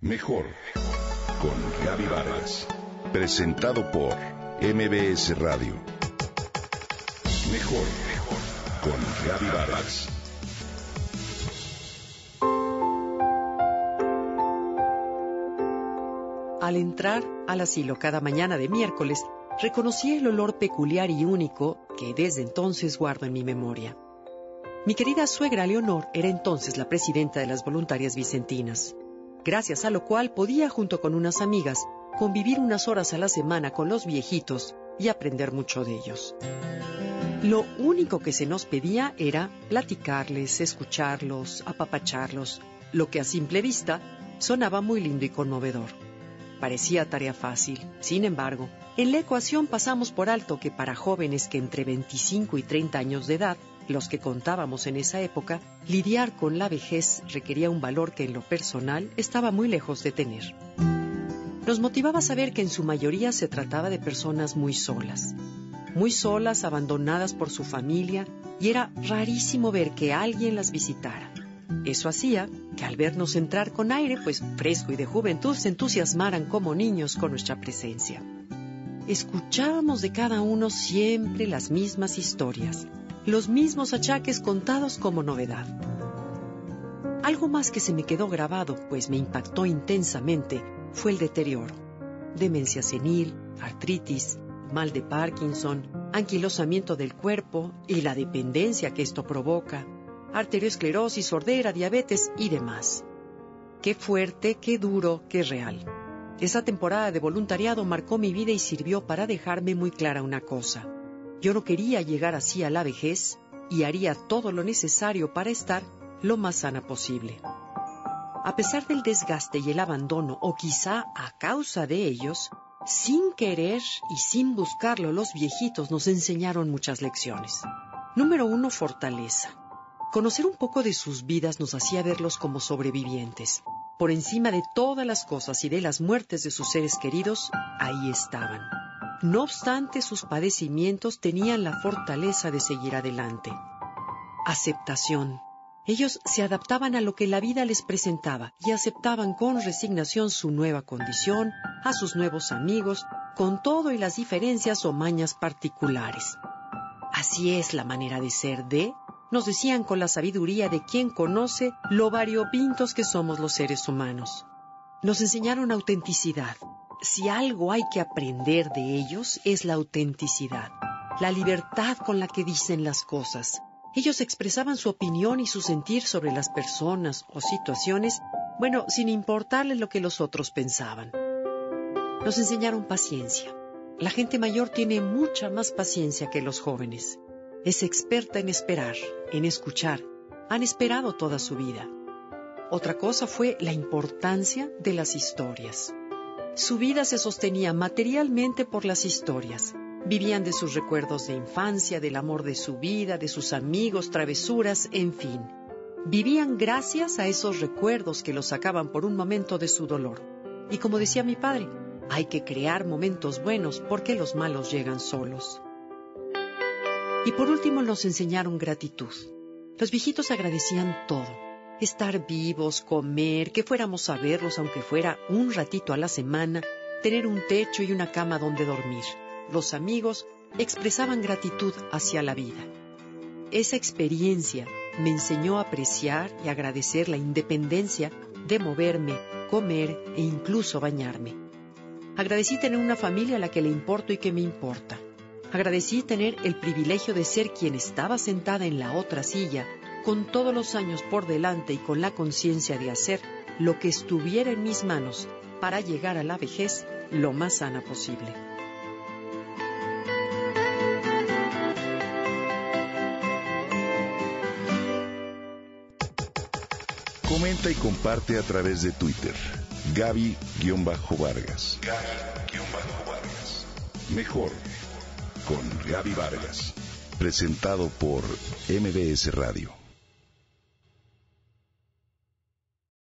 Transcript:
Mejor con Gaby Vargas. Presentado por MBS Radio. Mejor con Gaby Vargas. Al entrar al asilo cada mañana de miércoles, reconocí el olor peculiar y único que desde entonces guardo en mi memoria. Mi querida suegra Leonor era entonces la presidenta de las voluntarias vicentinas, gracias a lo cual podía junto con unas amigas convivir unas horas a la semana con los viejitos y aprender mucho de ellos. Lo único que se nos pedía era platicarles, escucharlos, apapacharlos, lo que a simple vista sonaba muy lindo y conmovedor. Parecía tarea fácil. Sin embargo, en la ecuación pasamos por alto que para jóvenes que entre 25 y 30 años de edad, los que contábamos en esa época, lidiar con la vejez requería un valor que en lo personal estaba muy lejos de tener. Nos motivaba saber que en su mayoría se trataba de personas muy solas, muy solas, abandonadas por su familia, y era rarísimo ver que alguien las visitara. Eso hacía que al vernos entrar con aire, pues fresco y de juventud, se entusiasmaran como niños con nuestra presencia. Escuchábamos de cada uno siempre las mismas historias, los mismos achaques contados como novedad. Algo más que se me quedó grabado, pues me impactó intensamente, fue el deterioro. Demencia senil, artritis, mal de Parkinson, anquilosamiento del cuerpo y la dependencia que esto provoca, arteriosclerosis, sordera, diabetes y demás. Qué fuerte, qué duro, qué real. Esa temporada de voluntariado marcó mi vida y sirvió para dejarme muy clara una cosa. Yo no quería llegar así a la vejez y haría todo lo necesario para estar lo más sana posible. A pesar del desgaste y el abandono, o quizá a causa de ellos, sin querer y sin buscarlo, los viejitos nos enseñaron muchas lecciones. Número uno, fortaleza. Conocer un poco de sus vidas nos hacía verlos como sobrevivientes. Por encima de todas las cosas y de las muertes de sus seres queridos, ahí estaban. No obstante sus padecimientos, tenían la fortaleza de seguir adelante. Aceptación. Ellos se adaptaban a lo que la vida les presentaba y aceptaban con resignación su nueva condición, a sus nuevos amigos, con todo y las diferencias o mañas particulares. Así es la manera de ser de nos decían con la sabiduría de quien conoce lo variopintos que somos los seres humanos. Nos enseñaron autenticidad. Si algo hay que aprender de ellos es la autenticidad, la libertad con la que dicen las cosas. Ellos expresaban su opinión y su sentir sobre las personas o situaciones, bueno, sin importarles lo que los otros pensaban. Nos enseñaron paciencia. La gente mayor tiene mucha más paciencia que los jóvenes. Es experta en esperar, en escuchar. Han esperado toda su vida. Otra cosa fue la importancia de las historias. Su vida se sostenía materialmente por las historias. Vivían de sus recuerdos de infancia, del amor de su vida, de sus amigos, travesuras, en fin. Vivían gracias a esos recuerdos que los sacaban por un momento de su dolor. Y como decía mi padre, hay que crear momentos buenos porque los malos llegan solos. Y por último nos enseñaron gratitud. Los viejitos agradecían todo. Estar vivos, comer, que fuéramos a verlos aunque fuera un ratito a la semana, tener un techo y una cama donde dormir. Los amigos expresaban gratitud hacia la vida. Esa experiencia me enseñó a apreciar y agradecer la independencia de moverme, comer e incluso bañarme. Agradecí tener una familia a la que le importo y que me importa. Agradecí tener el privilegio de ser quien estaba sentada en la otra silla, con todos los años por delante y con la conciencia de hacer lo que estuviera en mis manos para llegar a la vejez lo más sana posible. Comenta y comparte a través de Twitter. Gaby-Vargas. Gaby-Vargas. Mejor con Gaby Vargas. Presentado por MBS Radio.